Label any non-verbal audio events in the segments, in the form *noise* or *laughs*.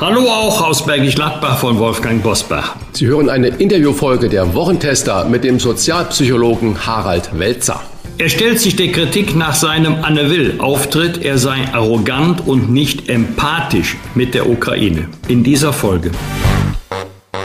Hallo auch aus Bergisch Gladbach von Wolfgang Bosbach. Sie hören eine Interviewfolge der Wochentester mit dem Sozialpsychologen Harald Welzer. Er stellt sich der Kritik nach seinem Anne Will-Auftritt, er sei arrogant und nicht empathisch mit der Ukraine. In dieser Folge.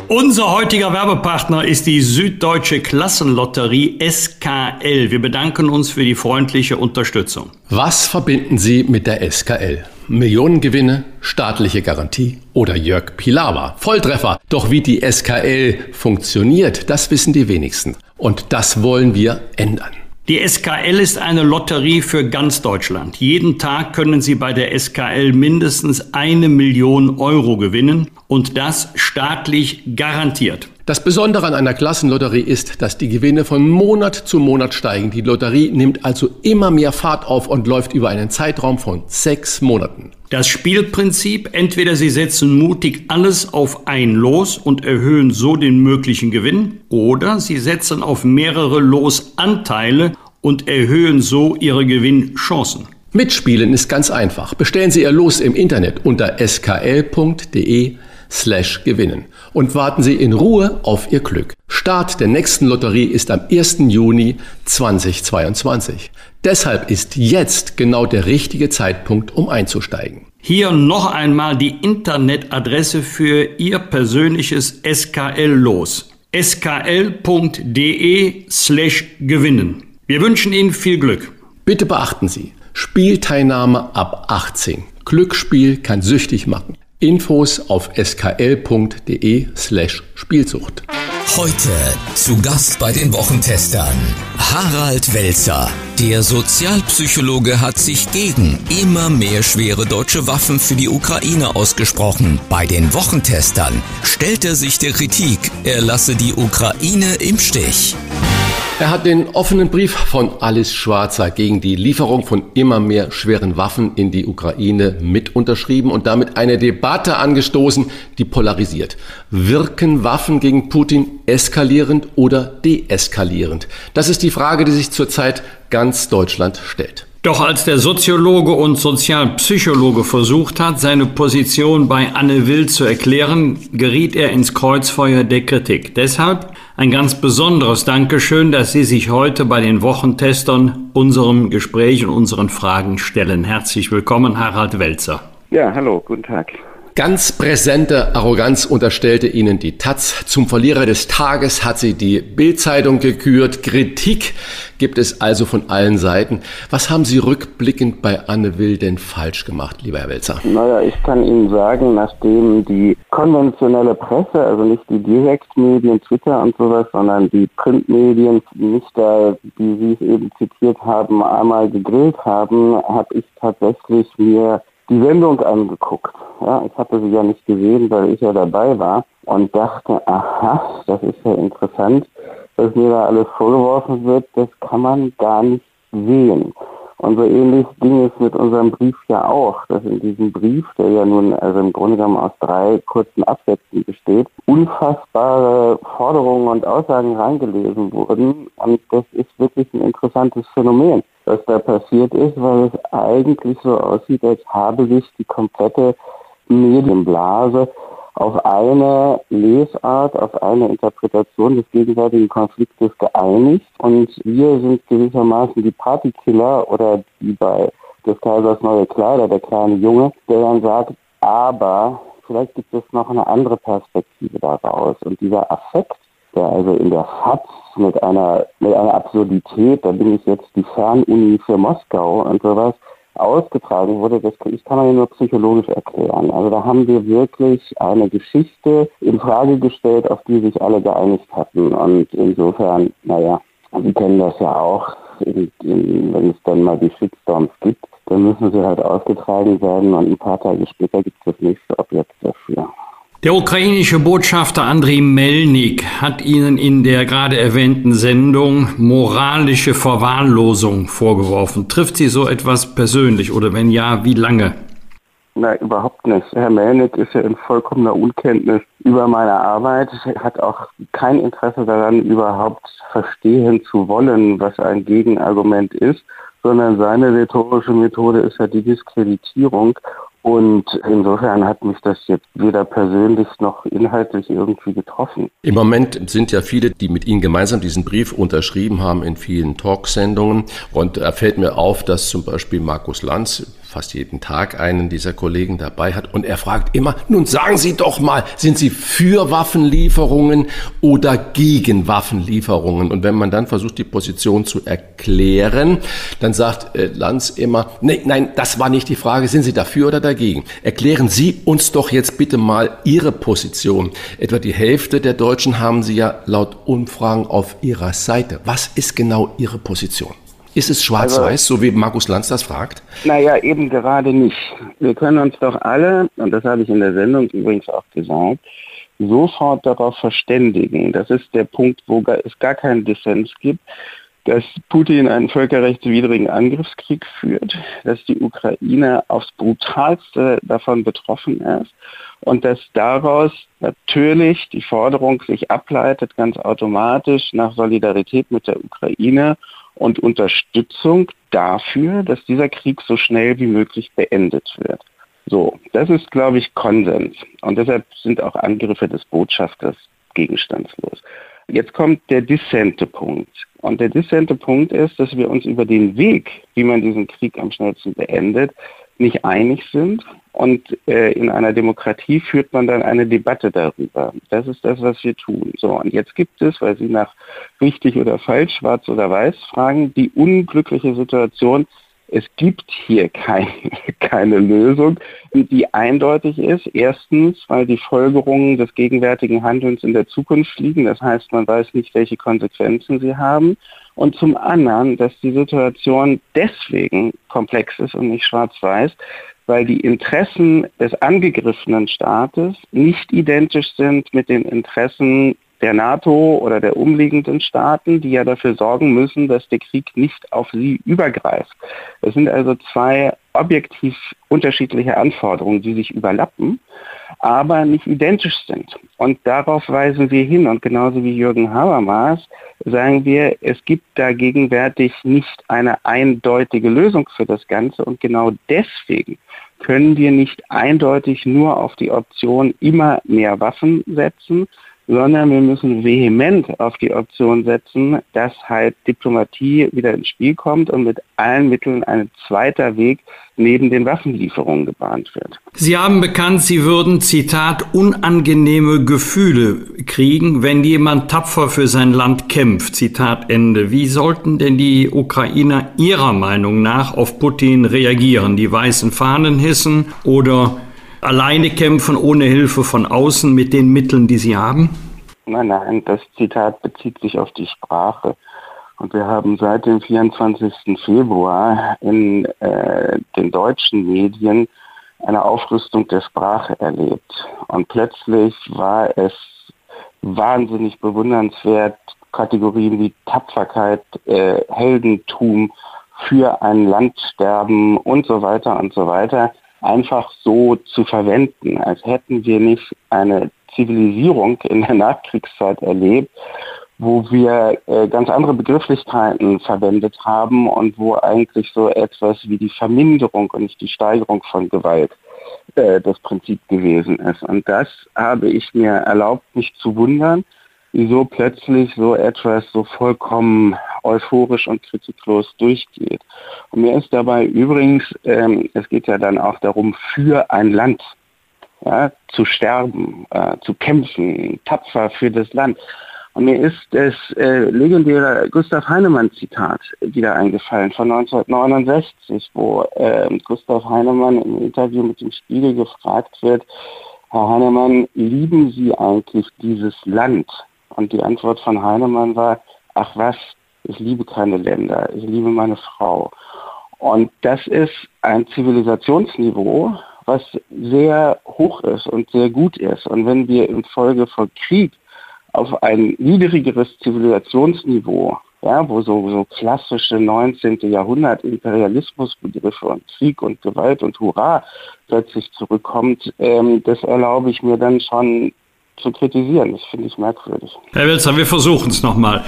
Unser heutiger Werbepartner ist die Süddeutsche Klassenlotterie SKL. Wir bedanken uns für die freundliche Unterstützung. Was verbinden Sie mit der SKL? Millionengewinne, staatliche Garantie oder Jörg Pilawa? Volltreffer. Doch wie die SKL funktioniert, das wissen die wenigsten. Und das wollen wir ändern. Die SKL ist eine Lotterie für ganz Deutschland. Jeden Tag können Sie bei der SKL mindestens eine Million Euro gewinnen und das staatlich garantiert. Das Besondere an einer Klassenlotterie ist, dass die Gewinne von Monat zu Monat steigen. Die Lotterie nimmt also immer mehr Fahrt auf und läuft über einen Zeitraum von sechs Monaten. Das Spielprinzip, entweder Sie setzen mutig alles auf ein Los und erhöhen so den möglichen Gewinn, oder Sie setzen auf mehrere Losanteile und erhöhen so Ihre Gewinnchancen. Mitspielen ist ganz einfach. Bestellen Sie Ihr Los im Internet unter skl.de slash gewinnen und warten Sie in Ruhe auf Ihr Glück. Start der nächsten Lotterie ist am 1. Juni 2022. Deshalb ist jetzt genau der richtige Zeitpunkt, um einzusteigen. Hier noch einmal die Internetadresse für Ihr persönliches SKL-Los. skl.de slash gewinnen. Wir wünschen Ihnen viel Glück. Bitte beachten Sie, Spielteilnahme ab 18. Glücksspiel kann süchtig machen. Infos auf skl.de slash Spielsucht. Heute zu Gast bei den Wochentestern Harald Welzer. Der Sozialpsychologe hat sich gegen immer mehr schwere deutsche Waffen für die Ukraine ausgesprochen. Bei den Wochentestern stellt er sich der Kritik, er lasse die Ukraine im Stich. Er hat den offenen Brief von Alice Schwarzer gegen die Lieferung von immer mehr schweren Waffen in die Ukraine mit unterschrieben und damit eine Debatte angestoßen, die polarisiert. Wirken Waffen gegen Putin eskalierend oder deeskalierend? Das ist die Frage, die sich zurzeit ganz Deutschland stellt. Doch als der Soziologe und Sozialpsychologe versucht hat, seine Position bei Anne Will zu erklären, geriet er ins Kreuzfeuer der Kritik. Deshalb ein ganz besonderes Dankeschön, dass Sie sich heute bei den Wochentestern unserem Gespräch und unseren Fragen stellen. Herzlich willkommen, Harald Welzer. Ja, hallo, guten Tag. Ganz präsente Arroganz unterstellte ihnen die Taz. Zum Verlierer des Tages hat sie die Bildzeitung gekürt. Kritik gibt es also von allen Seiten. Was haben Sie rückblickend bei Anne Will denn falsch gemacht, lieber Herr Welzer? Naja, ich kann Ihnen sagen, nachdem die konventionelle Presse, also nicht die Direktmedien, Twitter und sowas, sondern die Printmedien nicht da, wie Sie es eben zitiert haben, einmal gegrillt haben, habe ich tatsächlich mir die Sendung angeguckt. Ja, ich hatte sie ja nicht gesehen, weil ich ja dabei war und dachte, aha, das ist ja interessant, was mir da alles vorgeworfen wird, das kann man gar nicht sehen. Und so ähnlich ging es mit unserem Brief ja auch, dass in diesem Brief, der ja nun also im Grunde genommen aus drei kurzen Absätzen besteht, unfassbare Forderungen und Aussagen reingelesen wurden. Und das ist wirklich ein interessantes Phänomen, was da passiert ist, weil es eigentlich so aussieht, als habe sich die komplette Medienblase auf eine Lesart, auf eine Interpretation des gegenwärtigen Konfliktes geeinigt. Und wir sind gewissermaßen die Partykiller oder die bei des Kaisers neue Kleider, der kleine Junge, der dann sagt, aber vielleicht gibt es noch eine andere Perspektive daraus. Und dieser Affekt, der also in der FAZ mit einer, mit einer Absurdität, da bin ich jetzt die Fernuni für Moskau und sowas, ausgetragen wurde, das ich kann man ja nur psychologisch erklären. Also da haben wir wirklich eine Geschichte in Frage gestellt, auf die sich alle geeinigt hatten. Und insofern, naja, Sie kennen das ja auch, in, in, wenn es dann mal die Shitstorms gibt, dann müssen sie halt ausgetragen werden und ein paar Tage später gibt es das nächste Objekt dafür. Der ukrainische Botschafter Andriy Melnik hat Ihnen in der gerade erwähnten Sendung moralische Verwahrlosung vorgeworfen. Trifft Sie so etwas persönlich oder wenn ja, wie lange? Nein, überhaupt nicht. Herr Melnik ist ja in vollkommener Unkenntnis über meine Arbeit, hat auch kein Interesse daran, überhaupt verstehen zu wollen, was ein Gegenargument ist, sondern seine rhetorische Methode ist ja die Diskreditierung und insofern hat mich das jetzt weder persönlich noch inhaltlich irgendwie getroffen. Im Moment sind ja viele, die mit Ihnen gemeinsam diesen Brief unterschrieben haben in vielen Talksendungen. Und da fällt mir auf, dass zum Beispiel Markus Lanz fast jeden Tag einen dieser Kollegen dabei hat und er fragt immer, nun sagen Sie doch mal, sind Sie für Waffenlieferungen oder gegen Waffenlieferungen? Und wenn man dann versucht, die Position zu erklären, dann sagt äh, Lanz immer, nee, nein, das war nicht die Frage, sind Sie dafür oder dagegen? Erklären Sie uns doch jetzt bitte mal Ihre Position. Etwa die Hälfte der Deutschen haben Sie ja laut Umfragen auf Ihrer Seite. Was ist genau Ihre Position? Ist es schwarz-weiß, also, so wie Markus Lanz das fragt? Naja, eben gerade nicht. Wir können uns doch alle, und das habe ich in der Sendung übrigens auch gesagt, sofort darauf verständigen. Das ist der Punkt, wo es gar keinen Dissens gibt, dass Putin einen völkerrechtswidrigen Angriffskrieg führt, dass die Ukraine aufs brutalste davon betroffen ist und dass daraus natürlich die Forderung sich ableitet, ganz automatisch nach Solidarität mit der Ukraine und Unterstützung dafür, dass dieser Krieg so schnell wie möglich beendet wird. So, das ist, glaube ich, Konsens. Und deshalb sind auch Angriffe des Botschafters gegenstandslos. Jetzt kommt der dissente Punkt. Und der dissente Punkt ist, dass wir uns über den Weg, wie man diesen Krieg am schnellsten beendet, nicht einig sind. Und äh, in einer Demokratie führt man dann eine Debatte darüber. Das ist das, was wir tun. So, und jetzt gibt es, weil Sie nach richtig oder falsch, schwarz oder weiß fragen, die unglückliche Situation, es gibt hier keine, *laughs* keine Lösung, die eindeutig ist. Erstens, weil die Folgerungen des gegenwärtigen Handelns in der Zukunft liegen. Das heißt, man weiß nicht, welche Konsequenzen sie haben. Und zum anderen, dass die Situation deswegen komplex ist und nicht schwarz-weiß, weil die Interessen des angegriffenen Staates nicht identisch sind mit den Interessen der NATO oder der umliegenden Staaten, die ja dafür sorgen müssen, dass der Krieg nicht auf sie übergreift. Es sind also zwei objektiv unterschiedliche Anforderungen, die sich überlappen, aber nicht identisch sind. Und darauf weisen wir hin. Und genauso wie Jürgen Habermas sagen wir, es gibt da gegenwärtig nicht eine eindeutige Lösung für das Ganze. Und genau deswegen können wir nicht eindeutig nur auf die Option immer mehr Waffen setzen, sondern wir müssen vehement auf die Option setzen, dass halt Diplomatie wieder ins Spiel kommt und mit allen Mitteln ein zweiter Weg neben den Waffenlieferungen gebahnt wird. Sie haben bekannt, Sie würden, Zitat, unangenehme Gefühle kriegen, wenn jemand tapfer für sein Land kämpft. Zitat Ende. Wie sollten denn die Ukrainer Ihrer Meinung nach auf Putin reagieren? Die weißen Fahnen hissen oder alleine kämpfen ohne Hilfe von außen mit den Mitteln, die sie haben? Nein, nein, das Zitat bezieht sich auf die Sprache. Und wir haben seit dem 24. Februar in äh, den deutschen Medien eine Aufrüstung der Sprache erlebt. Und plötzlich war es wahnsinnig bewundernswert, Kategorien wie Tapferkeit, äh, Heldentum, für ein Land sterben und so weiter und so weiter einfach so zu verwenden, als hätten wir nicht eine Zivilisierung in der Nachkriegszeit erlebt, wo wir äh, ganz andere Begrifflichkeiten verwendet haben und wo eigentlich so etwas wie die Verminderung und nicht die Steigerung von Gewalt äh, das Prinzip gewesen ist. Und das habe ich mir erlaubt, mich zu wundern, wieso plötzlich so etwas so vollkommen euphorisch und kritiklos durchgeht. Und mir ist dabei übrigens, ähm, es geht ja dann auch darum, für ein Land ja, zu sterben, äh, zu kämpfen, tapfer für das Land. Und mir ist das äh, legendäre Gustav Heinemann-Zitat wieder eingefallen von 1969, wo äh, Gustav Heinemann im Interview mit dem Spiegel gefragt wird, Herr Heinemann, lieben Sie eigentlich dieses Land? Und die Antwort von Heinemann war, ach was, ich liebe keine Länder, ich liebe meine Frau. Und das ist ein Zivilisationsniveau, was sehr hoch ist und sehr gut ist. Und wenn wir infolge von Krieg auf ein niedrigeres Zivilisationsniveau, ja, wo so, so klassische 19. Jahrhundert Imperialismusbegriffe und Krieg und Gewalt und Hurra plötzlich zurückkommt, ähm, das erlaube ich mir dann schon zu kritisieren. Das finde ich merkwürdig. Herr Welzer, wir versuchen es nochmal.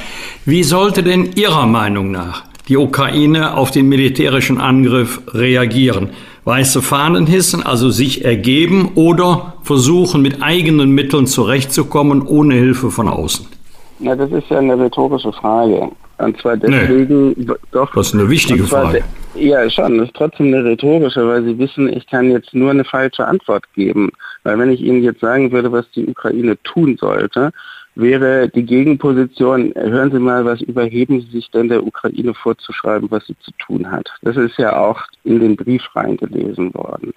Wie sollte denn Ihrer Meinung nach die Ukraine auf den militärischen Angriff reagieren? Weiße Fahnen hissen, also sich ergeben oder versuchen mit eigenen Mitteln zurechtzukommen, ohne Hilfe von außen? Na, das ist ja eine rhetorische Frage. Und zwar deswegen, nee, doch. Das ist eine wichtige Frage. Ja, schon. Das ist trotzdem eine rhetorische, weil Sie wissen, ich kann jetzt nur eine falsche Antwort geben. Weil wenn ich Ihnen jetzt sagen würde, was die Ukraine tun sollte, wäre die Gegenposition, hören Sie mal, was überheben Sie sich denn der Ukraine vorzuschreiben, was sie zu tun hat. Das ist ja auch in den Brief reingelesen worden.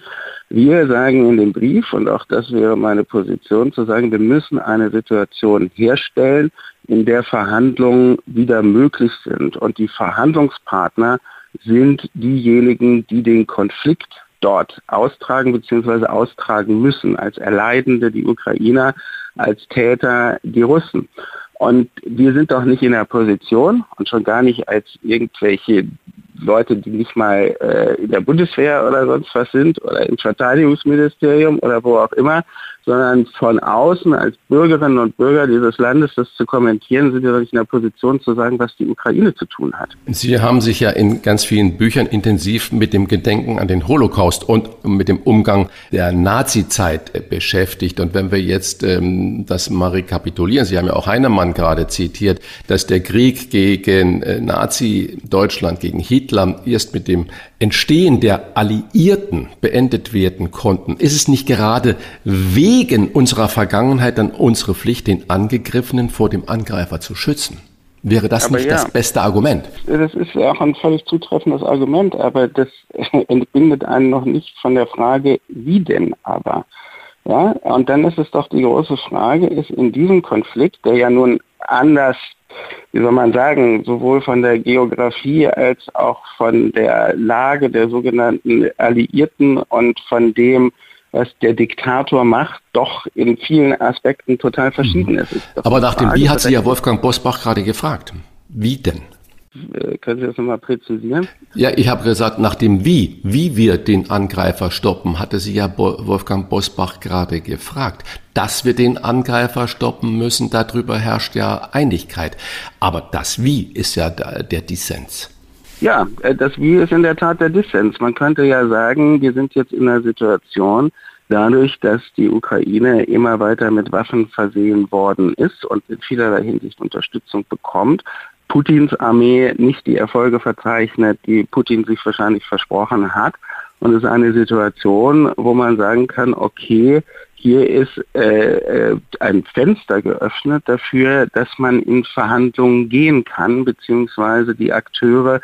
Wir sagen in dem Brief, und auch das wäre meine Position, zu sagen, wir müssen eine Situation herstellen, in der Verhandlungen wieder möglich sind. Und die Verhandlungspartner sind diejenigen, die den Konflikt dort austragen bzw. austragen müssen, als Erleidende die Ukrainer, als Täter die Russen. Und wir sind doch nicht in der Position und schon gar nicht als irgendwelche Leute, die nicht mal äh, in der Bundeswehr oder sonst was sind oder im Verteidigungsministerium oder wo auch immer, sondern von außen als Bürgerinnen und Bürger dieses Landes das zu kommentieren, sind doch nicht in der Position zu sagen, was die Ukraine zu tun hat. Sie haben sich ja in ganz vielen Büchern intensiv mit dem Gedenken an den Holocaust und mit dem Umgang der Nazi-Zeit beschäftigt. Und wenn wir jetzt ähm, das mal rekapitulieren, Sie haben ja auch Heinemann gerade zitiert, dass der Krieg gegen äh, Nazi-Deutschland, gegen Hitler erst mit dem Entstehen der Alliierten beendet werden konnten, ist es nicht gerade wegen unserer Vergangenheit dann unsere Pflicht, den Angegriffenen vor dem Angreifer zu schützen? Wäre das aber nicht ja, das beste Argument? Das ist ja auch ein völlig zutreffendes Argument, aber das *laughs* entbindet einen noch nicht von der Frage, wie denn aber? Ja, und dann ist es doch die große Frage, ist in diesem Konflikt, der ja nun anders wie soll man sagen, sowohl von der Geografie als auch von der Lage der sogenannten Alliierten und von dem, was der Diktator macht, doch in vielen Aspekten total verschieden ist. ist Aber nach dem Wie hat sie ja Wolfgang Bosbach gerade gefragt. Wie denn? Äh, können Sie das nochmal präzisieren? Ja, ich habe gesagt, nach dem Wie, wie wir den Angreifer stoppen, hatte Sie ja Wolfgang Bosbach gerade gefragt. Dass wir den Angreifer stoppen müssen, darüber herrscht ja Einigkeit. Aber das Wie ist ja der Dissens. Ja, äh, das Wie ist in der Tat der Dissens. Man könnte ja sagen, wir sind jetzt in einer Situation, dadurch, dass die Ukraine immer weiter mit Waffen versehen worden ist und in vielerlei Hinsicht Unterstützung bekommt, Putins Armee nicht die Erfolge verzeichnet, die Putin sich wahrscheinlich versprochen hat. Und es ist eine Situation, wo man sagen kann, okay, hier ist äh, äh, ein Fenster geöffnet dafür, dass man in Verhandlungen gehen kann, beziehungsweise die Akteure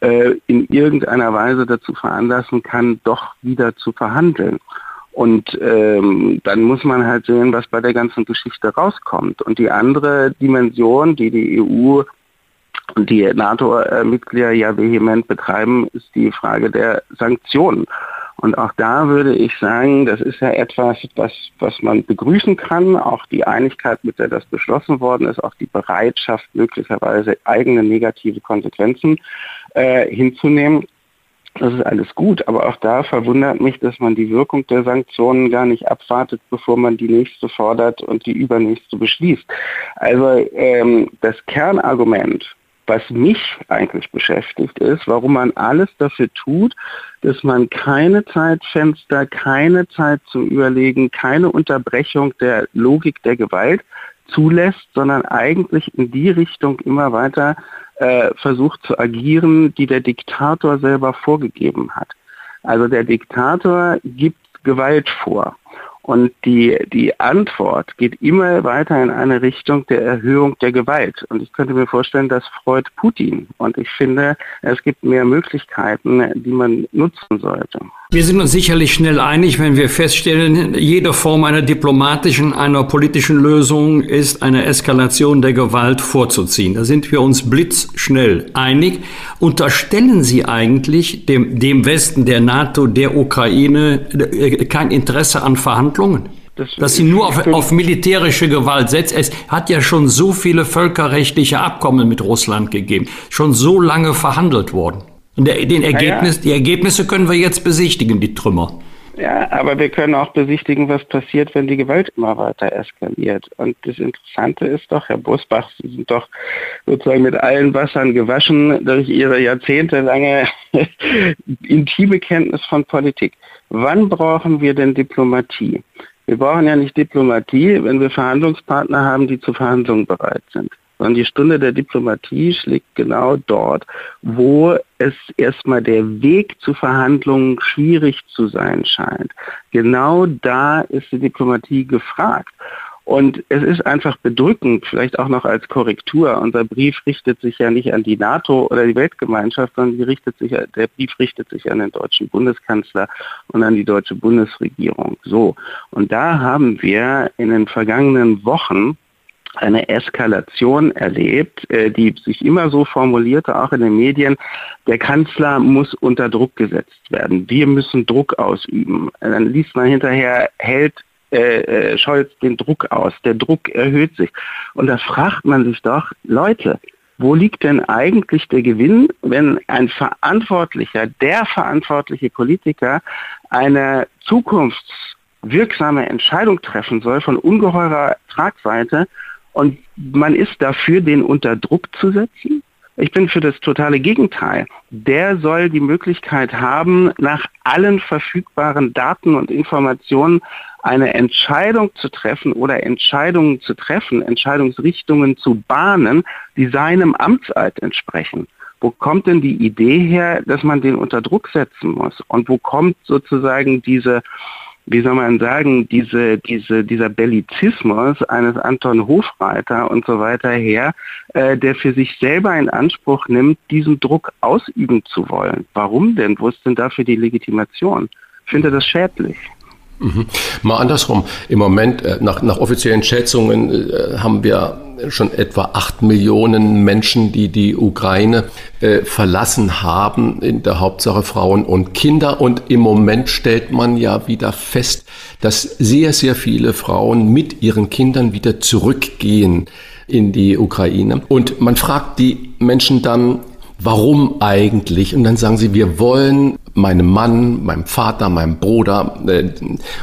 äh, in irgendeiner Weise dazu veranlassen kann, doch wieder zu verhandeln. Und ähm, dann muss man halt sehen, was bei der ganzen Geschichte rauskommt. Und die andere Dimension, die die EU die NATO-Mitglieder ja vehement betreiben, ist die Frage der Sanktionen. Und auch da würde ich sagen, das ist ja etwas, was, was man begrüßen kann, auch die Einigkeit, mit der das beschlossen worden ist, auch die Bereitschaft, möglicherweise eigene negative Konsequenzen äh, hinzunehmen. Das ist alles gut, aber auch da verwundert mich, dass man die Wirkung der Sanktionen gar nicht abwartet, bevor man die nächste fordert und die übernächste beschließt. Also ähm, das Kernargument was mich eigentlich beschäftigt, ist, warum man alles dafür tut, dass man keine Zeitfenster, keine Zeit zum Überlegen, keine Unterbrechung der Logik der Gewalt zulässt, sondern eigentlich in die Richtung immer weiter äh, versucht zu agieren, die der Diktator selber vorgegeben hat. Also der Diktator gibt Gewalt vor. Und die, die Antwort geht immer weiter in eine Richtung der Erhöhung der Gewalt. Und ich könnte mir vorstellen, das freut Putin. Und ich finde, es gibt mehr Möglichkeiten, die man nutzen sollte. Wir sind uns sicherlich schnell einig, wenn wir feststellen, jede Form einer diplomatischen, einer politischen Lösung ist eine Eskalation der Gewalt vorzuziehen. Da sind wir uns blitzschnell einig. Unterstellen Sie eigentlich dem, dem Westen, der NATO, der Ukraine äh, kein Interesse an Verhandlungen? Das dass sie nur auf, auf, militärische Gewalt setzt. Es hat ja schon so viele völkerrechtliche Abkommen mit Russland gegeben, schon so lange verhandelt worden. Der, den Ergebnis, ja. die Ergebnisse können wir jetzt besichtigen, die Trümmer. Ja, aber wir können auch besichtigen, was passiert, wenn die Gewalt immer weiter eskaliert. Und das Interessante ist doch, Herr Busbach, Sie sind doch sozusagen mit allen Wassern gewaschen durch Ihre jahrzehntelange *laughs* intime Kenntnis von Politik. Wann brauchen wir denn Diplomatie? Wir brauchen ja nicht Diplomatie, wenn wir Verhandlungspartner haben, die zu Verhandlungen bereit sind sondern die Stunde der Diplomatie schlägt genau dort, wo es erstmal der Weg zu Verhandlungen schwierig zu sein scheint. Genau da ist die Diplomatie gefragt. Und es ist einfach bedrückend, vielleicht auch noch als Korrektur. Unser Brief richtet sich ja nicht an die NATO oder die Weltgemeinschaft, sondern richtet sich, der Brief richtet sich an den deutschen Bundeskanzler und an die deutsche Bundesregierung. So. Und da haben wir in den vergangenen Wochen eine Eskalation erlebt, äh, die sich immer so formulierte, auch in den Medien, der Kanzler muss unter Druck gesetzt werden. Wir müssen Druck ausüben. Dann liest man hinterher, hält äh, äh, Scholz den Druck aus. Der Druck erhöht sich. Und da fragt man sich doch, Leute, wo liegt denn eigentlich der Gewinn, wenn ein verantwortlicher, der verantwortliche Politiker eine zukunftswirksame Entscheidung treffen soll von ungeheurer Tragweite und man ist dafür, den unter Druck zu setzen. Ich bin für das totale Gegenteil. Der soll die Möglichkeit haben, nach allen verfügbaren Daten und Informationen eine Entscheidung zu treffen oder Entscheidungen zu treffen, Entscheidungsrichtungen zu bahnen, die seinem Amtseid entsprechen. Wo kommt denn die Idee her, dass man den unter Druck setzen muss? Und wo kommt sozusagen diese wie soll man sagen, diese, diese, dieser Bellizismus eines Anton Hofreiter und so weiter her, äh, der für sich selber in Anspruch nimmt, diesen Druck ausüben zu wollen. Warum denn? Wo ist denn dafür die Legitimation? Ich finde das schädlich. Mhm. Mal andersrum. Im Moment, äh, nach, nach offiziellen Schätzungen, äh, haben wir schon etwa acht Millionen Menschen, die die Ukraine äh, verlassen haben, in der Hauptsache Frauen und Kinder. Und im Moment stellt man ja wieder fest, dass sehr, sehr viele Frauen mit ihren Kindern wieder zurückgehen in die Ukraine. Und man fragt die Menschen dann, warum eigentlich? Und dann sagen sie, wir wollen meinem Mann, meinem Vater, meinem Bruder äh,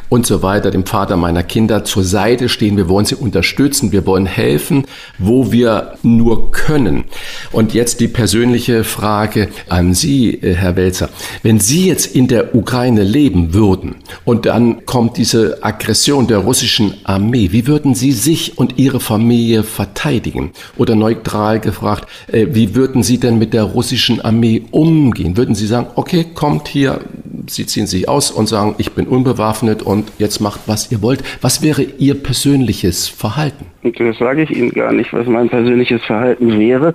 und so weiter, dem Vater meiner Kinder zur Seite stehen. Wir wollen sie unterstützen, wir wollen helfen, wo wir nur können. Und jetzt die persönliche Frage an Sie, äh, Herr Welzer. Wenn Sie jetzt in der Ukraine leben würden und dann kommt diese Aggression der russischen Armee, wie würden Sie sich und Ihre Familie verteidigen? Oder neutral gefragt, äh, wie würden Sie denn mit der russischen Armee umgehen? Würden Sie sagen, okay, kommt hier, Sie ziehen sich aus und sagen, ich bin unbewaffnet und jetzt macht, was ihr wollt. Was wäre Ihr persönliches Verhalten? Das sage ich Ihnen gar nicht, was mein persönliches Verhalten wäre,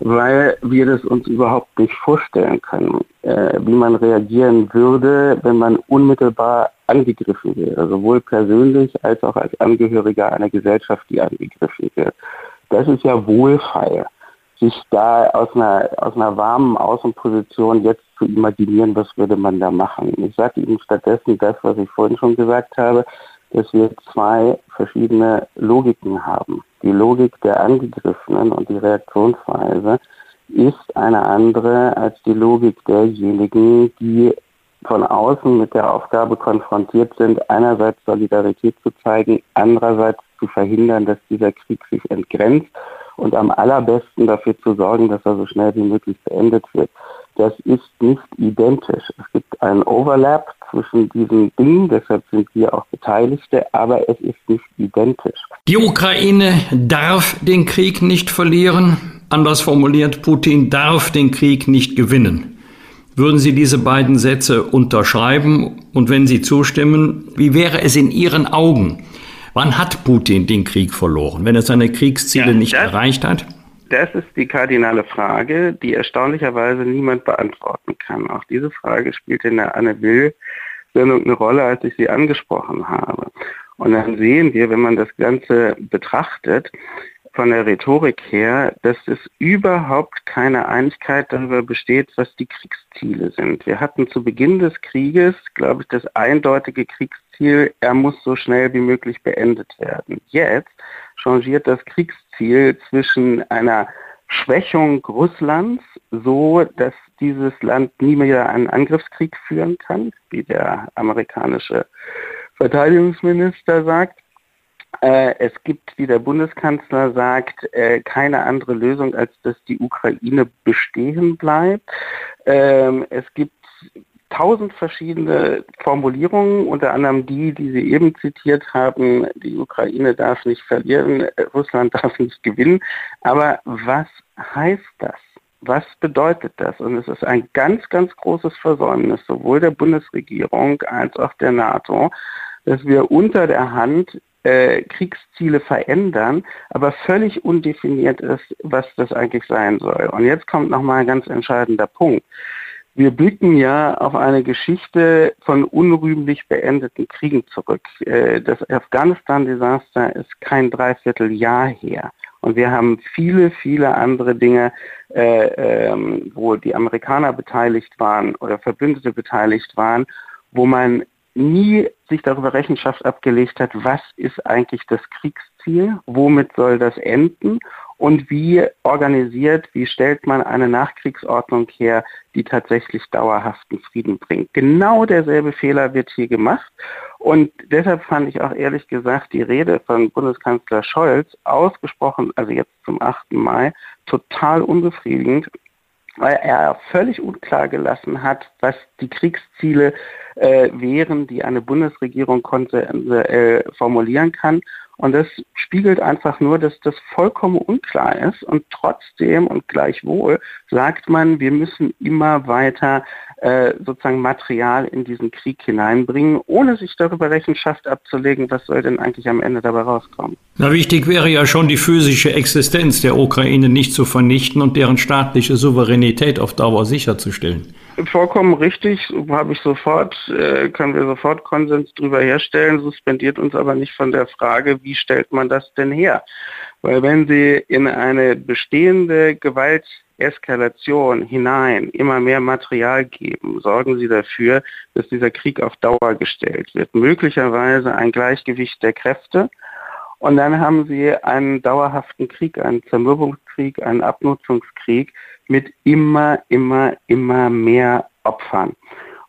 weil wir das uns überhaupt nicht vorstellen können, äh, wie man reagieren würde, wenn man unmittelbar angegriffen wäre, sowohl persönlich als auch als Angehöriger einer Gesellschaft, die angegriffen wird. Das ist ja wohlfeil sich da aus einer, aus einer warmen Außenposition jetzt zu imaginieren, was würde man da machen. Ich sage Ihnen stattdessen das, was ich vorhin schon gesagt habe, dass wir zwei verschiedene Logiken haben. Die Logik der Angegriffenen und die Reaktionsweise ist eine andere als die Logik derjenigen, die von außen mit der Aufgabe konfrontiert sind, einerseits Solidarität zu zeigen, andererseits zu verhindern, dass dieser Krieg sich entgrenzt und am allerbesten dafür zu sorgen, dass er so schnell wie möglich beendet wird. Das ist nicht identisch. Es gibt einen Overlap zwischen diesen Dingen, deshalb sind wir auch Beteiligte, aber es ist nicht identisch. Die Ukraine darf den Krieg nicht verlieren. Anders formuliert, Putin darf den Krieg nicht gewinnen. Würden Sie diese beiden Sätze unterschreiben? Und wenn Sie zustimmen, wie wäre es in Ihren Augen? Wann hat Putin den Krieg verloren? Wenn er seine Kriegsziele ja, nicht erreicht hat? Das ist die kardinale Frage, die erstaunlicherweise niemand beantworten kann. Auch diese Frage spielt in der Anne Will Sendung eine Rolle, als ich sie angesprochen habe. Und dann sehen wir, wenn man das Ganze betrachtet, von der Rhetorik her, dass es überhaupt keine Einigkeit darüber besteht, was die Kriegsziele sind. Wir hatten zu Beginn des Krieges, glaube ich, das eindeutige Kriegsziel, er muss so schnell wie möglich beendet werden. Jetzt changiert das Kriegsziel zwischen einer Schwächung Russlands, so dass dieses Land nie mehr einen Angriffskrieg führen kann, wie der amerikanische Verteidigungsminister sagt, äh, es gibt, wie der Bundeskanzler sagt, äh, keine andere Lösung, als dass die Ukraine bestehen bleibt. Ähm, es gibt tausend verschiedene Formulierungen, unter anderem die, die Sie eben zitiert haben. Die Ukraine darf nicht verlieren, Russland *laughs* darf nicht gewinnen. Aber was heißt das? Was bedeutet das? Und es ist ein ganz, ganz großes Versäumnis sowohl der Bundesregierung als auch der NATO, dass wir unter der Hand äh, Kriegsziele verändern, aber völlig undefiniert ist, was das eigentlich sein soll. Und jetzt kommt nochmal ein ganz entscheidender Punkt. Wir blicken ja auf eine Geschichte von unrühmlich beendeten Kriegen zurück. Äh, das Afghanistan-Desaster ist kein Dreivierteljahr her. Und wir haben viele, viele andere Dinge, äh, ähm, wo die Amerikaner beteiligt waren oder Verbündete beteiligt waren, wo man nie sich darüber Rechenschaft abgelegt hat, was ist eigentlich das Kriegsziel, womit soll das enden und wie organisiert, wie stellt man eine Nachkriegsordnung her, die tatsächlich dauerhaften Frieden bringt. Genau derselbe Fehler wird hier gemacht und deshalb fand ich auch ehrlich gesagt die Rede von Bundeskanzler Scholz ausgesprochen, also jetzt zum 8. Mai, total unbefriedigend weil er völlig unklar gelassen hat, was die Kriegsziele äh, wären, die eine Bundesregierung konsensuell formulieren kann. Und das spiegelt einfach nur, dass das vollkommen unklar ist. Und trotzdem und gleichwohl sagt man, wir müssen immer weiter äh, sozusagen Material in diesen Krieg hineinbringen, ohne sich darüber Rechenschaft abzulegen, was soll denn eigentlich am Ende dabei rauskommen. Na, wichtig wäre ja schon die physische Existenz der Ukraine nicht zu vernichten und deren staatliche Souveränität auf Dauer sicherzustellen. Vollkommen richtig, habe ich sofort, äh, können wir sofort Konsens darüber herstellen, suspendiert uns aber nicht von der Frage, wie stellt man das denn her? Weil wenn Sie in eine bestehende Gewalt Eskalation hinein immer mehr Material geben, sorgen sie dafür, dass dieser Krieg auf Dauer gestellt wird. Möglicherweise ein Gleichgewicht der Kräfte. Und dann haben sie einen dauerhaften Krieg, einen Zermürbungskrieg, einen Abnutzungskrieg mit immer, immer, immer mehr Opfern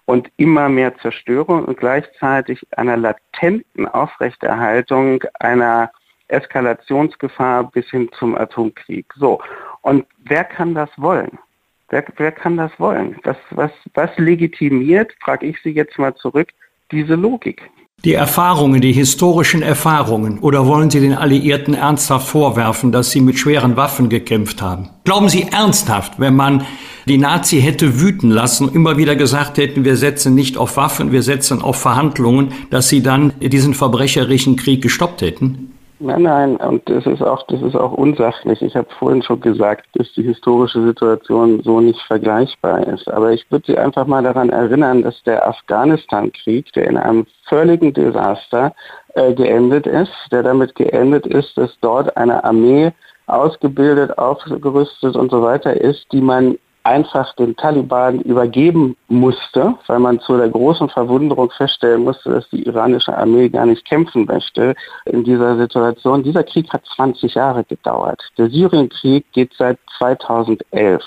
und immer mehr Zerstörung und gleichzeitig einer latenten Aufrechterhaltung einer Eskalationsgefahr bis hin zum Atomkrieg. So. Und wer kann das wollen? Wer, wer kann das wollen? Das, was, was legitimiert, frage ich Sie jetzt mal zurück, diese Logik? Die Erfahrungen, die historischen Erfahrungen, oder wollen Sie den Alliierten ernsthaft vorwerfen, dass sie mit schweren Waffen gekämpft haben? Glauben Sie ernsthaft, wenn man die Nazi hätte wüten lassen immer wieder gesagt hätten, wir setzen nicht auf Waffen, wir setzen auf Verhandlungen, dass sie dann diesen verbrecherischen Krieg gestoppt hätten? Nein, nein, und das ist auch, das ist auch unsachlich. Ich habe vorhin schon gesagt, dass die historische Situation so nicht vergleichbar ist. Aber ich würde Sie einfach mal daran erinnern, dass der Afghanistan-Krieg, der in einem völligen Desaster äh, geendet ist, der damit geendet ist, dass dort eine Armee ausgebildet, aufgerüstet und so weiter ist, die man einfach den Taliban übergeben musste, weil man zu der großen Verwunderung feststellen musste, dass die iranische Armee gar nicht kämpfen möchte in dieser Situation. Dieser Krieg hat 20 Jahre gedauert. Der Syrienkrieg geht seit 2011.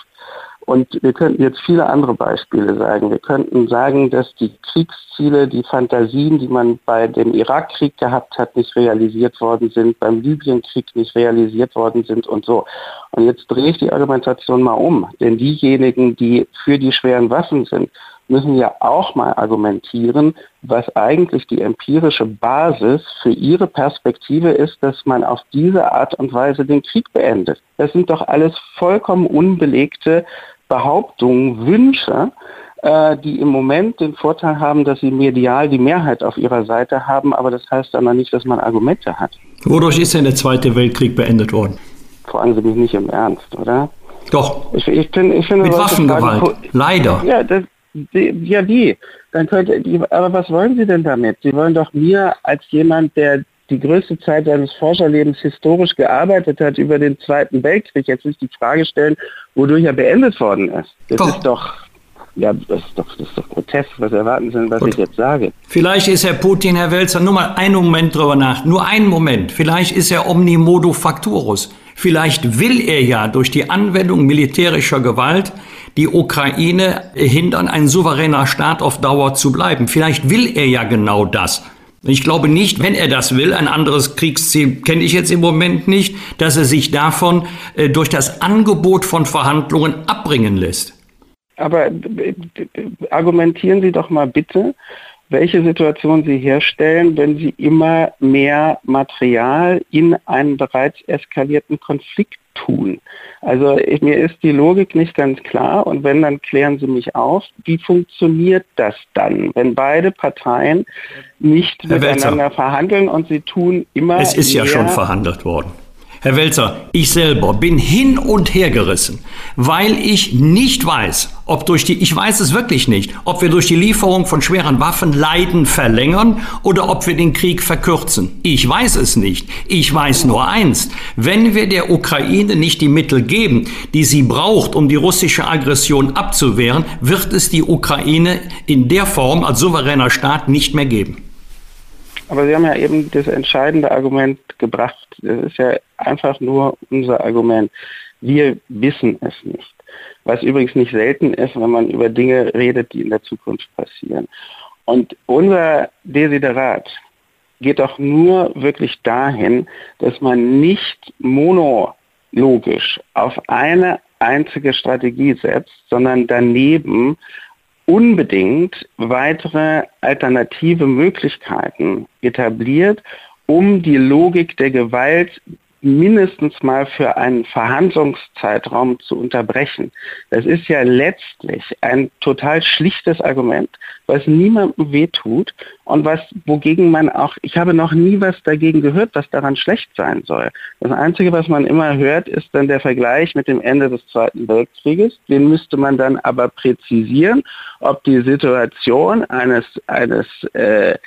Und wir könnten jetzt viele andere Beispiele sagen. Wir könnten sagen, dass die Kriegsziele, die Fantasien, die man bei dem Irakkrieg gehabt hat, nicht realisiert worden sind, beim Libyenkrieg nicht realisiert worden sind und so. Und jetzt drehe ich die Argumentation mal um. Denn diejenigen, die für die schweren Waffen sind, müssen ja auch mal argumentieren, was eigentlich die empirische Basis für ihre Perspektive ist, dass man auf diese Art und Weise den Krieg beendet. Das sind doch alles vollkommen unbelegte Behauptungen, Wünsche, äh, die im Moment den Vorteil haben, dass sie medial die Mehrheit auf ihrer Seite haben, aber das heißt dann noch nicht, dass man Argumente hat. Wodurch ist denn der Zweite Weltkrieg beendet worden? fragen Sie mich nicht im Ernst, oder? Doch. Ich, ich, bin, ich finde, Mit Waffengewalt. Fragen, Leider. Ja, das, ja, wie? Dann könnte, aber was wollen Sie denn damit? Sie wollen doch mir als jemand, der die größte Zeit seines Forscherlebens historisch gearbeitet hat über den Zweiten Weltkrieg, jetzt nicht die Frage stellen, wodurch er beendet worden ist. Das doch. ist doch ja, das ist doch, das ist doch grotesk. Was erwarten Sie denn, was Gut. ich jetzt sage? Vielleicht ist Herr Putin, Herr Welzer, nur mal einen Moment drüber nach. Nur einen Moment. Vielleicht ist er omnimodo facturus. Vielleicht will er ja durch die Anwendung militärischer Gewalt die Ukraine hindern, ein souveräner Staat auf Dauer zu bleiben. Vielleicht will er ja genau das. Ich glaube nicht, wenn er das will, ein anderes Kriegsziel kenne ich jetzt im Moment nicht, dass er sich davon äh, durch das Angebot von Verhandlungen abbringen lässt. Aber äh, argumentieren Sie doch mal bitte, welche Situation Sie herstellen, wenn Sie immer mehr Material in einen bereits eskalierten Konflikt tun. Also mir ist die Logik nicht ganz klar und wenn, dann klären Sie mich auf. Wie funktioniert das dann, wenn beide Parteien nicht Herr miteinander Welzer, verhandeln und sie tun immer. Es ist ja schon verhandelt worden. Herr Welzer, ich selber bin hin und her gerissen, weil ich nicht weiß, ob durch die, ich weiß es wirklich nicht, ob wir durch die Lieferung von schweren Waffen Leiden verlängern oder ob wir den Krieg verkürzen. Ich weiß es nicht. Ich weiß nur eins. Wenn wir der Ukraine nicht die Mittel geben, die sie braucht, um die russische Aggression abzuwehren, wird es die Ukraine in der Form als souveräner Staat nicht mehr geben. Aber Sie haben ja eben das entscheidende Argument gebracht. Das ist ja einfach nur unser Argument. Wir wissen es nicht. Was übrigens nicht selten ist, wenn man über Dinge redet, die in der Zukunft passieren. Und unser Desiderat geht doch nur wirklich dahin, dass man nicht monologisch auf eine einzige Strategie setzt, sondern daneben unbedingt weitere alternative Möglichkeiten etabliert, um die Logik der Gewalt mindestens mal für einen Verhandlungszeitraum zu unterbrechen. Das ist ja letztlich ein total schlichtes Argument, was niemandem wehtut und was, wogegen man auch, ich habe noch nie was dagegen gehört, was daran schlecht sein soll. Das Einzige, was man immer hört, ist dann der Vergleich mit dem Ende des Zweiten Weltkrieges. Den müsste man dann aber präzisieren, ob die Situation eines, eines äh,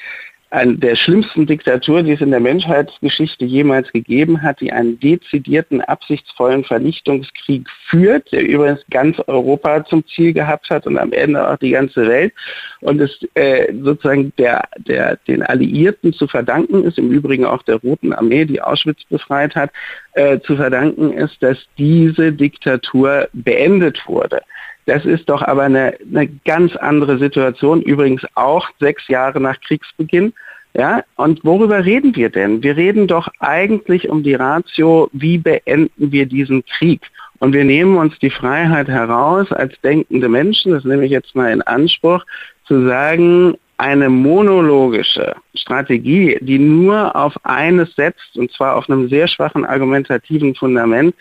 an der schlimmsten Diktatur, die es in der Menschheitsgeschichte jemals gegeben hat, die einen dezidierten, absichtsvollen Vernichtungskrieg führt, der übrigens ganz Europa zum Ziel gehabt hat und am Ende auch die ganze Welt und es äh, sozusagen der, der, den Alliierten zu verdanken ist, im Übrigen auch der Roten Armee, die Auschwitz befreit hat, äh, zu verdanken ist, dass diese Diktatur beendet wurde. Das ist doch aber eine, eine ganz andere Situation, übrigens auch sechs Jahre nach Kriegsbeginn. Ja, und worüber reden wir denn? Wir reden doch eigentlich um die Ratio, wie beenden wir diesen Krieg? Und wir nehmen uns die Freiheit heraus, als denkende Menschen, das nehme ich jetzt mal in Anspruch, zu sagen, eine monologische Strategie, die nur auf eines setzt, und zwar auf einem sehr schwachen argumentativen Fundament,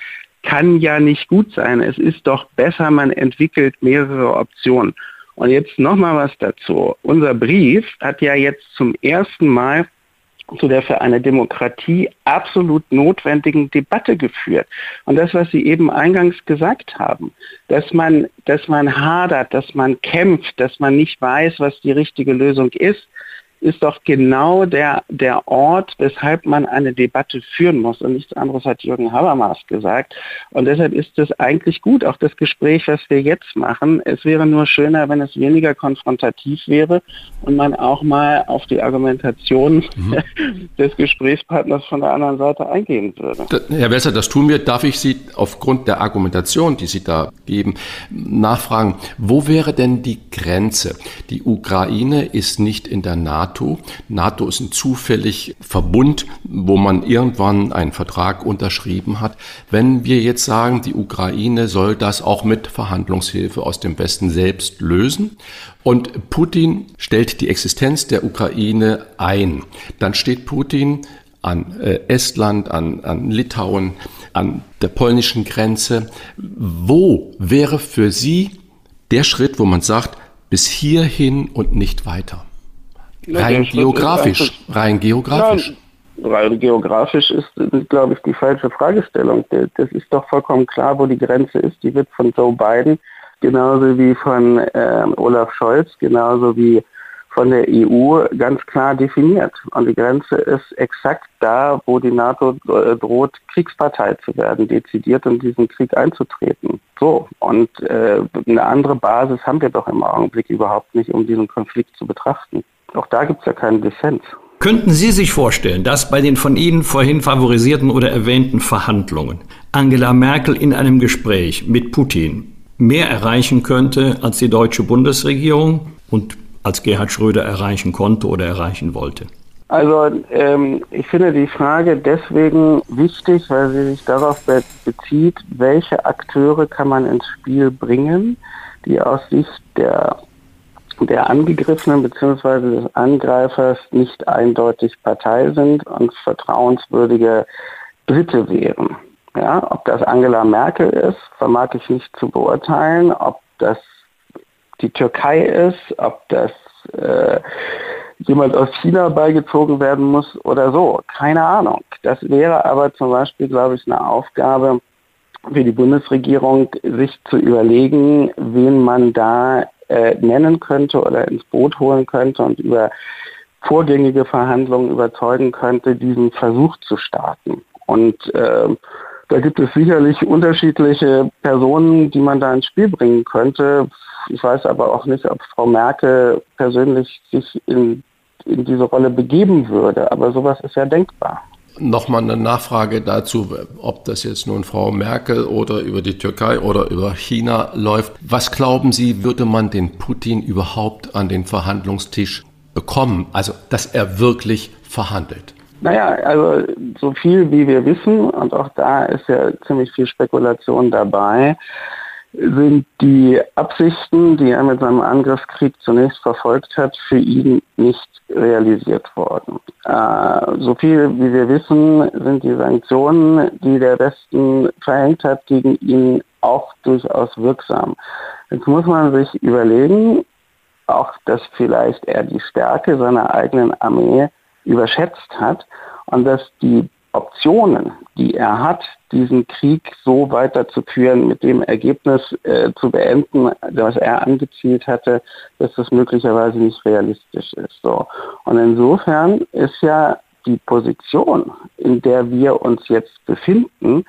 kann ja nicht gut sein. Es ist doch besser, man entwickelt mehrere Optionen. Und jetzt nochmal was dazu. Unser Brief hat ja jetzt zum ersten Mal zu der für eine Demokratie absolut notwendigen Debatte geführt. Und das, was Sie eben eingangs gesagt haben, dass man, dass man hadert, dass man kämpft, dass man nicht weiß, was die richtige Lösung ist, ist doch genau der, der Ort, weshalb man eine Debatte führen muss. Und nichts anderes hat Jürgen Habermas gesagt. Und deshalb ist es eigentlich gut, auch das Gespräch, was wir jetzt machen. Es wäre nur schöner, wenn es weniger konfrontativ wäre und man auch mal auf die Argumentation mhm. *laughs* des Gesprächspartners von der anderen Seite eingehen würde. Herr Wesser, das tun wir. Darf ich Sie aufgrund der Argumentation, die Sie da geben, nachfragen, wo wäre denn die Grenze? Die Ukraine ist nicht in der NATO NATO. NATO ist ein zufällig Verbund, wo man irgendwann einen Vertrag unterschrieben hat. Wenn wir jetzt sagen, die Ukraine soll das auch mit Verhandlungshilfe aus dem Westen selbst lösen und Putin stellt die Existenz der Ukraine ein, dann steht Putin an äh, Estland, an, an Litauen, an der polnischen Grenze. Wo wäre für Sie der Schritt, wo man sagt, bis hierhin und nicht weiter? Rein geografisch, rein geografisch. Rein geografisch ist, glaube ich, die falsche Fragestellung. Das ist doch vollkommen klar, wo die Grenze ist. Die wird von Joe Biden genauso wie von äh, Olaf Scholz, genauso wie von der EU ganz klar definiert. Und die Grenze ist exakt da, wo die NATO äh, droht, Kriegspartei zu werden, dezidiert in diesen Krieg einzutreten. So, und äh, eine andere Basis haben wir doch im Augenblick überhaupt nicht, um diesen Konflikt zu betrachten. Auch da gibt es ja keinen Dissens. Könnten Sie sich vorstellen, dass bei den von Ihnen vorhin favorisierten oder erwähnten Verhandlungen Angela Merkel in einem Gespräch mit Putin mehr erreichen könnte als die deutsche Bundesregierung und als Gerhard Schröder erreichen konnte oder erreichen wollte? Also ähm, ich finde die Frage deswegen wichtig, weil sie sich darauf be bezieht, welche Akteure kann man ins Spiel bringen, die aus Sicht der der Angegriffenen bzw. des Angreifers nicht eindeutig Partei sind und vertrauenswürdige Dritte wären. Ja, ob das Angela Merkel ist, vermag ich nicht zu beurteilen. Ob das die Türkei ist, ob das äh, jemand aus China beigezogen werden muss oder so. Keine Ahnung. Das wäre aber zum Beispiel, glaube ich, eine Aufgabe für die Bundesregierung, sich zu überlegen, wen man da äh, nennen könnte oder ins Boot holen könnte und über vorgängige Verhandlungen überzeugen könnte, diesen Versuch zu starten. Und äh, da gibt es sicherlich unterschiedliche Personen, die man da ins Spiel bringen könnte. Ich weiß aber auch nicht, ob Frau Merkel persönlich sich in, in diese Rolle begeben würde. Aber sowas ist ja denkbar. Nochmal eine Nachfrage dazu, ob das jetzt nun Frau Merkel oder über die Türkei oder über China läuft. Was glauben Sie, würde man den Putin überhaupt an den Verhandlungstisch bekommen? Also, dass er wirklich verhandelt? Naja, also so viel wie wir wissen, und auch da ist ja ziemlich viel Spekulation dabei, sind die Absichten, die er mit seinem Angriffskrieg zunächst verfolgt hat, für ihn nicht realisiert worden. Äh, so viel wie wir wissen, sind die Sanktionen, die der Westen verhängt hat, gegen ihn auch durchaus wirksam. Jetzt muss man sich überlegen, auch dass vielleicht er die Stärke seiner eigenen Armee überschätzt hat und dass die Optionen, die er hat, diesen Krieg so weiterzuführen, mit dem Ergebnis äh, zu beenden, das er angezielt hatte, dass das möglicherweise nicht realistisch ist. So. Und insofern ist ja die Position, in der wir uns jetzt befinden,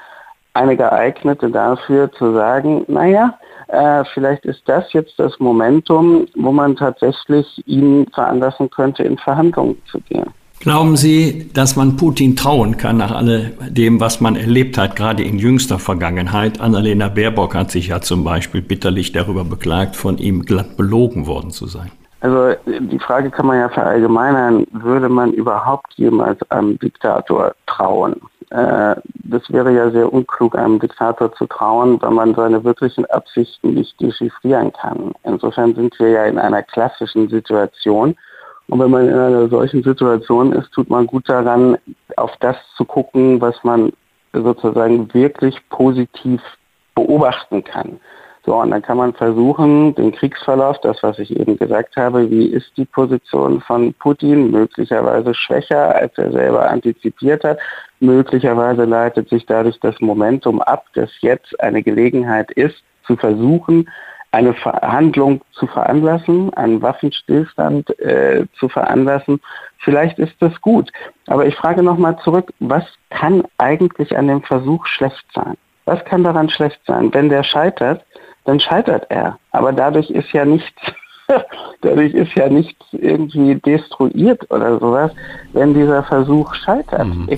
eine geeignete dafür zu sagen, naja, äh, vielleicht ist das jetzt das Momentum, wo man tatsächlich ihn veranlassen könnte, in Verhandlungen zu gehen. Glauben Sie, dass man Putin trauen kann nach all dem, was man erlebt hat, gerade in jüngster Vergangenheit? Annalena Baerbock hat sich ja zum Beispiel bitterlich darüber beklagt, von ihm glatt belogen worden zu sein. Also die Frage kann man ja verallgemeinern, würde man überhaupt jemals einem Diktator trauen? Äh, das wäre ja sehr unklug, einem Diktator zu trauen, weil man seine wirklichen Absichten nicht dechiffrieren kann. Insofern sind wir ja in einer klassischen Situation, und wenn man in einer solchen Situation ist, tut man gut daran, auf das zu gucken, was man sozusagen wirklich positiv beobachten kann. So, und dann kann man versuchen, den Kriegsverlauf, das, was ich eben gesagt habe, wie ist die Position von Putin, möglicherweise schwächer, als er selber antizipiert hat. Möglicherweise leitet sich dadurch das Momentum ab, dass jetzt eine Gelegenheit ist, zu versuchen, eine Verhandlung zu veranlassen, einen Waffenstillstand äh, zu veranlassen. Vielleicht ist das gut. Aber ich frage nochmal zurück, was kann eigentlich an dem Versuch schlecht sein? Was kann daran schlecht sein? Wenn der scheitert, dann scheitert er. Aber dadurch ist ja nichts *laughs* dadurch ist ja nichts irgendwie destruiert oder sowas, wenn dieser Versuch scheitert. Mhm.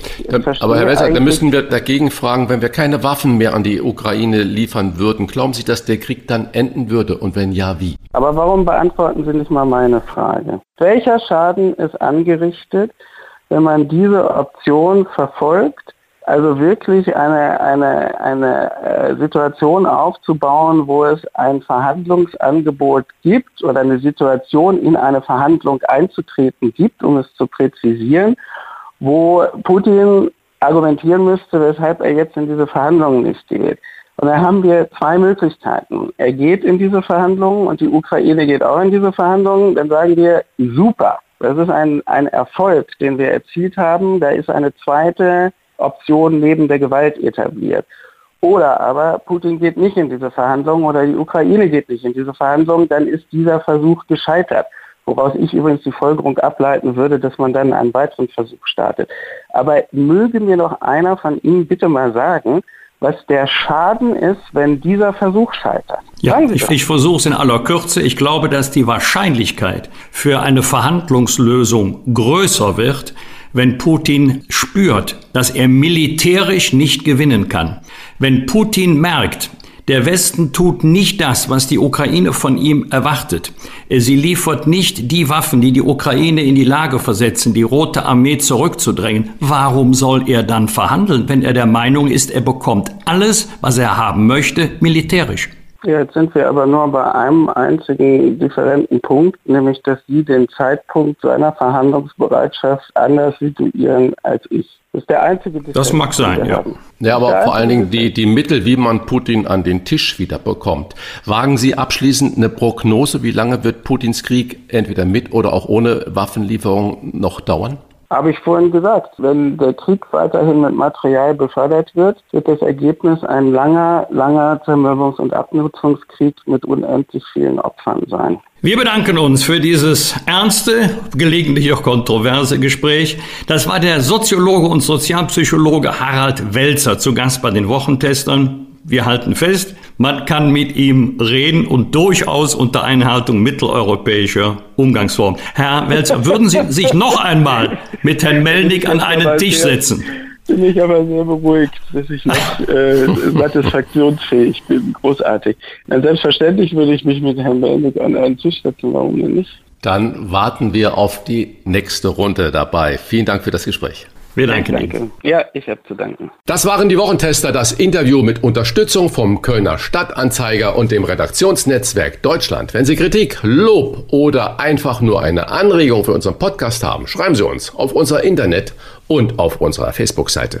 Aber Herr Wesser, da müssen wir dagegen fragen, wenn wir keine Waffen mehr an die Ukraine liefern würden, glauben Sie, dass der Krieg dann enden würde und wenn ja, wie? Aber warum beantworten Sie nicht mal meine Frage? Welcher Schaden ist angerichtet, wenn man diese Option verfolgt, also wirklich eine, eine, eine äh, Situation aufzubauen, wo es ein Verhandlungsangebot gibt oder eine Situation in eine Verhandlung einzutreten gibt, um es zu präzisieren, wo Putin argumentieren müsste, weshalb er jetzt in diese Verhandlungen nicht geht. Und da haben wir zwei Möglichkeiten. Er geht in diese Verhandlungen und die Ukraine geht auch in diese Verhandlungen. Dann sagen wir, super, Das ist ein, ein Erfolg, den wir erzielt haben. Da ist eine zweite Option neben der Gewalt etabliert. Oder aber Putin geht nicht in diese Verhandlungen oder die Ukraine geht nicht in diese Verhandlungen, dann ist dieser Versuch gescheitert. Woraus ich übrigens die Folgerung ableiten würde, dass man dann einen weiteren Versuch startet. Aber möge mir noch einer von Ihnen bitte mal sagen, was der Schaden ist, wenn dieser Versuch scheitert. Ja, ich, ich versuche es in aller Kürze. Ich glaube, dass die Wahrscheinlichkeit für eine Verhandlungslösung größer wird, wenn Putin spürt, dass er militärisch nicht gewinnen kann. Wenn Putin merkt, der Westen tut nicht das, was die Ukraine von ihm erwartet. Sie liefert nicht die Waffen, die die Ukraine in die Lage versetzen, die Rote Armee zurückzudrängen. Warum soll er dann verhandeln, wenn er der Meinung ist, er bekommt alles, was er haben möchte, militärisch? Jetzt sind wir aber nur bei einem einzigen differenten Punkt, nämlich dass Sie den Zeitpunkt seiner Verhandlungsbereitschaft anders situieren als ich. Das ist der einzige Differenz, Das mag sein, ja. Haben. Ja, aber vor allen Dingen die, die Mittel, wie man Putin an den Tisch wieder bekommt. Wagen Sie abschließend eine Prognose, wie lange wird Putins Krieg entweder mit oder auch ohne Waffenlieferung noch dauern? Habe ich vorhin gesagt, wenn der Krieg weiterhin mit Material befördert wird, wird das Ergebnis ein langer, langer Zermürbungs- und Abnutzungskrieg mit unendlich vielen Opfern sein. Wir bedanken uns für dieses ernste, gelegentlich auch kontroverse Gespräch. Das war der Soziologe und Sozialpsychologe Harald Welzer zu Gast bei den Wochentestern. Wir halten fest, man kann mit ihm reden und durchaus unter Einhaltung mitteleuropäischer Umgangsformen. Herr Welzer, würden Sie sich noch einmal mit Herrn Melnick an einen Tisch setzen? Bin ich aber sehr beruhigt, dass ich noch äh, satisfaktionsfähig bin. Großartig. Na, selbstverständlich würde ich mich mit Herrn Melnick an einen Tisch setzen. Warum denn nicht? Dann warten wir auf die nächste Runde dabei. Vielen Dank für das Gespräch. Wir danken danke. Ihnen. Ja, ich habe zu danken. Das waren die Wochentester, das Interview mit Unterstützung vom Kölner Stadtanzeiger und dem Redaktionsnetzwerk Deutschland. Wenn Sie Kritik, Lob oder einfach nur eine Anregung für unseren Podcast haben, schreiben Sie uns auf unser Internet und auf unserer Facebook-Seite.